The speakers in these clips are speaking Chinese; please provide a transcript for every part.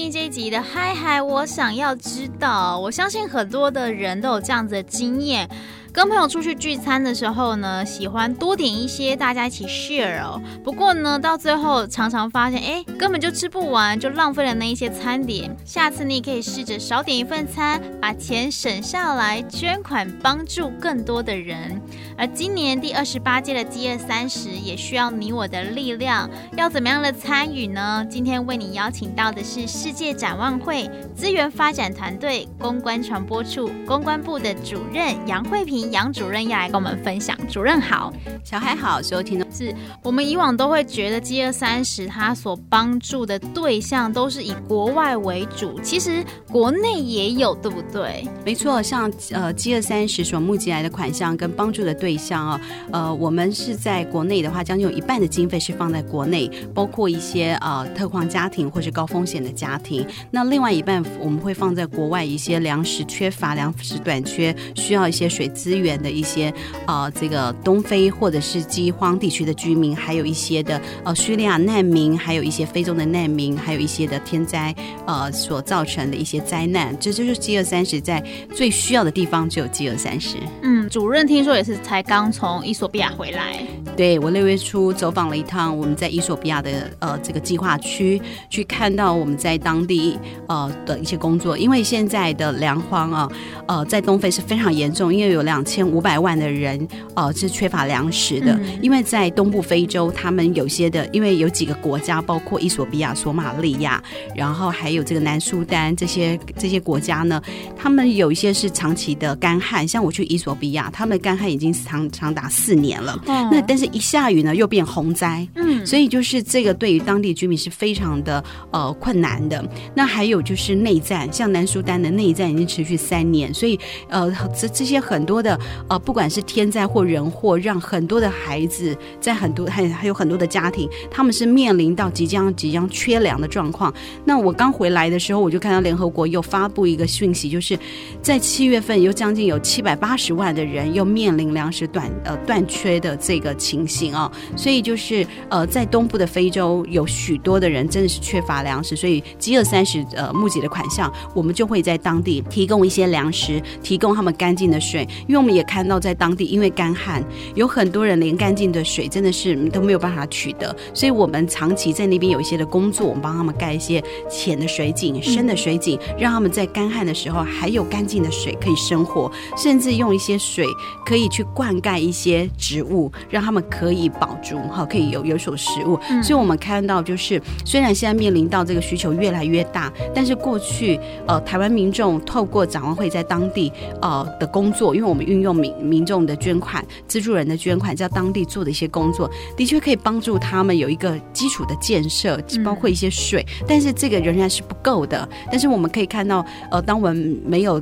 听这一集的嗨嗨，我想要知道。我相信很多的人都有这样子的经验。跟朋友出去聚餐的时候呢，喜欢多点一些，大家一起 share 哦。不过呢，到最后常常发现，哎，根本就吃不完，就浪费了那一些餐点。下次你也可以试着少点一份餐，把钱省下来，捐款帮助更多的人。而今年第二十八届的饥饿三十也需要你我的力量，要怎么样的参与呢？今天为你邀请到的是世界展望会资源发展团队公关传播处公关部的主任杨慧萍萍。杨主任要来跟我们分享，主任好，小孩好，所有听众是我们以往都会觉得饥饿三十，它所帮助的对象都是以国外为主，其实国内也有，对不对？没错，像呃饥饿三十所募集来的款项跟帮助的对象啊，呃，我们是在国内的话，将近有一半的经费是放在国内，包括一些呃特困家庭或是高风险的家庭，那另外一半我们会放在国外一些粮食缺乏、粮食短缺，需要一些水资。资源的一些呃，这个东非或者是饥荒地区的居民，还有一些的呃叙利亚难民，还有一些非洲的难民，还有一些的天灾呃所造成的一些灾难，这就是饥饿三十在最需要的地方就有饥饿三十。嗯，主任听说也是才刚从伊索比亚回来，对，我六月初走访了一趟我们在伊索比亚的呃这个计划区，去看到我们在当地呃的一些工作，因为现在的粮荒啊呃在东非是非常严重，因为有两。两千五百万的人，呃，是缺乏粮食的。因为在东部非洲，他们有些的，因为有几个国家，包括伊索比亚、索马利亚，然后还有这个南苏丹这些这些国家呢，他们有一些是长期的干旱。像我去伊索比亚，他们干旱已经长长达四年了。那但是一下雨呢，又变洪灾。嗯，所以就是这个对于当地居民是非常的呃困难的。那还有就是内战，像南苏丹的内战已经持续三年，所以呃这这些很多的。呃，不管是天灾或人祸，让很多的孩子在很多还还有很多的家庭，他们是面临到即将即将缺粮的状况。那我刚回来的时候，我就看到联合国又发布一个讯息，就是在七月份有将近有七百八十万的人又面临粮食短呃断缺的这个情形啊。所以就是呃，在东部的非洲有许多的人真的是缺乏粮食，所以饥饿三十呃募集的款项，我们就会在当地提供一些粮食，提供他们干净的水，因为。我们也看到，在当地因为干旱，有很多人连干净的水真的是都没有办法取得，所以我们长期在那边有一些的工作，我们帮他们盖一些浅的水井、深的水井，让他们在干旱的时候还有干净的水可以生活，甚至用一些水可以去灌溉一些植物，让他们可以保住哈，可以有有所食物。所以我们看到，就是虽然现在面临到这个需求越来越大，但是过去呃，台湾民众透过展望会在当地呃的工作，因为我们。运用民民众的捐款、资助人的捐款，在当地做的一些工作，的确可以帮助他们有一个基础的建设，包括一些水。但是这个仍然是不够的。但是我们可以看到，呃，当我们没有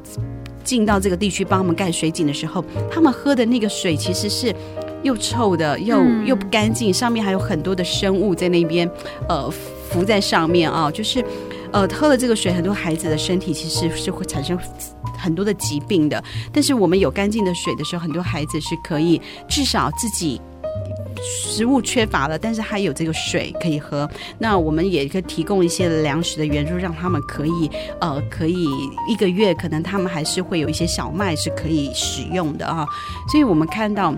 进到这个地区帮他们盖水井的时候，他们喝的那个水其实是又臭的，又又不干净，上面还有很多的生物在那边，呃，浮在上面啊，就是。呃，喝了这个水，很多孩子的身体其实是会产生很多的疾病的。但是我们有干净的水的时候，很多孩子是可以至少自己食物缺乏了，但是还有这个水可以喝。那我们也可以提供一些粮食的援助，让他们可以呃，可以一个月可能他们还是会有一些小麦是可以使用的啊。所以我们看到。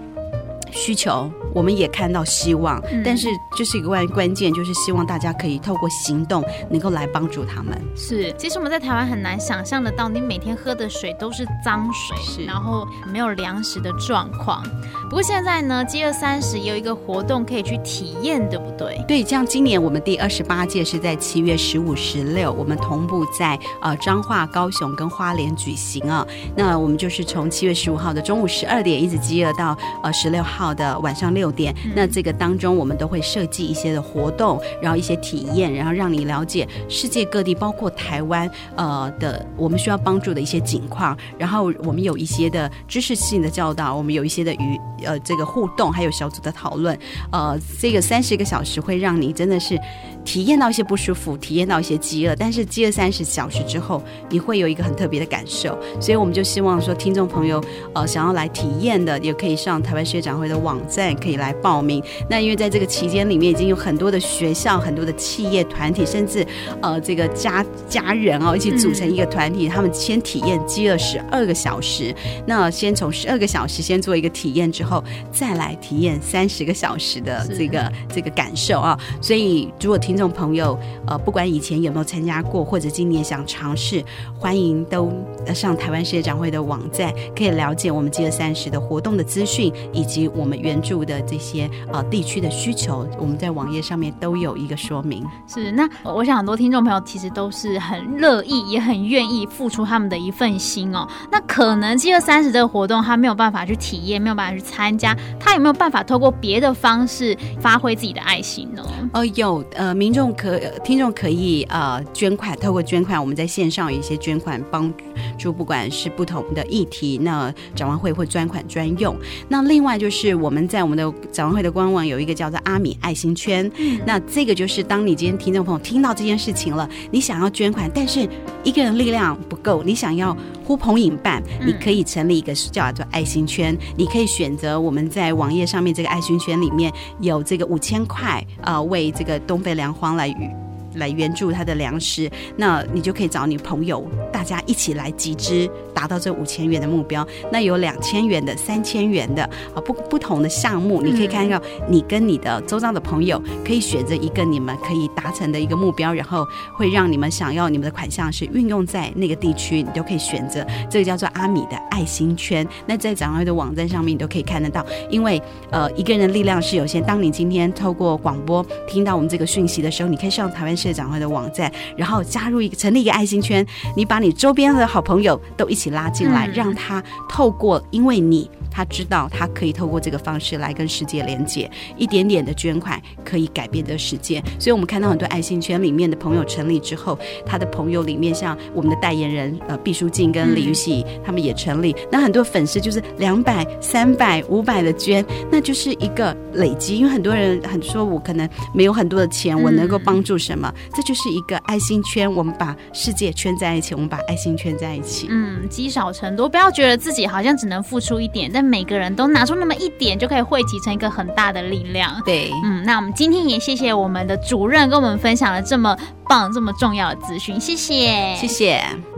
需求，我们也看到希望，嗯、但是这是一个关关键，就是希望大家可以透过行动，能够来帮助他们。是，其实我们在台湾很难想象得到，你每天喝的水都是脏水，是，然后没有粮食的状况。不过现在呢，饥饿三十有一个活动可以去体验，对不对？对，像今年我们第二十八届是在七月十五、十六，我们同步在呃彰化、高雄跟花莲举行啊。那我们就是从七月十五号的中午十二点一直饥饿到呃十六号。号的晚上六点，嗯、那这个当中我们都会设计一些的活动，然后一些体验，然后让你了解世界各地，包括台湾呃的我们需要帮助的一些景况，然后我们有一些的知识性的教导，我们有一些的与呃这个互动，还有小组的讨论，呃，这个三十个小时会让你真的是体验到一些不舒服，体验到一些饥饿，但是饥饿三十小时之后，你会有一个很特别的感受，所以我们就希望说，听众朋友呃想要来体验的，也可以上台湾学长会的网站，可以来报名。那因为在这个期间里面，已经有很多的学校、很多的企业团体，甚至呃这个家家人哦一起组成一个团体，嗯、他们先体验饥饿十二个小时。那先从十二个小时先做一个体验之后，再来体验三十个小时的这个这个感受啊。所以如果听众朋友呃不管以前有没有参加过，或者今年想尝试，欢迎都上台湾世界展会的网站，可以了解我们饥饿三十的活动的资讯，以及我们援助的这些呃地区的需求，我们在网页上面都有一个说明。是，那我想很多听众朋友其实都是很乐意，也很愿意付出他们的一份心哦。那可能饥饿三十这个活动他没有办法去体验，没有办法去参加，他有没有办法透过别的方式发挥自己的爱心呢？呃，有，呃，民众可听众可以呃捐款，透过捐款，我们在线上有一些捐款帮助，不管是不同的议题，那展望会会专款专用。那另外就是我们在我们的展望会的官网有一个叫做阿米爱心圈，那这个就是当你今天听众朋友听到这件事情了，你想要捐款，但是一个人力量不够，你想要呼朋引伴，你可以成立一个叫做爱心圈，你可以选择我们在网页上面这个爱心圈里面有这个五千块啊，为这个东北粮荒来与。来援助他的粮食，那你就可以找你朋友，大家一起来集资，达到这五千元的目标。那有两千元的、三千元的啊，不不同的项目，你可以看到你跟你的周遭的朋友可以选择一个你们可以达成的一个目标，然后会让你们想要你们的款项是运用在那个地区，你都可以选择。这个叫做阿米的爱心圈。那在展望会的网站上面，你都可以看得到。因为呃，一个人的力量是有限。当你今天透过广播听到我们这个讯息的时候，你可以上台湾。社长会的网站，然后加入一个成立一个爱心圈，你把你周边的好朋友都一起拉进来，让他透过因为你。他知道他可以透过这个方式来跟世界连接，一点点的捐款可以改变这个世界。所以，我们看到很多爱心圈里面的朋友成立之后，他的朋友里面像我们的代言人呃毕书尽跟李玉玺他们也成立。那很多粉丝就是两百、三百、五百的捐，那就是一个累积。因为很多人很说我可能没有很多的钱，我能够帮助什么？这就是一个爱心圈。我们把世界圈在一起，我们把爱心圈在一起。嗯，积少成多，不要觉得自己好像只能付出一点，但每个人都拿出那么一点，就可以汇集成一个很大的力量。对，嗯，那我们今天也谢谢我们的主任跟我们分享了这么棒、这么重要的资讯，谢谢，谢谢。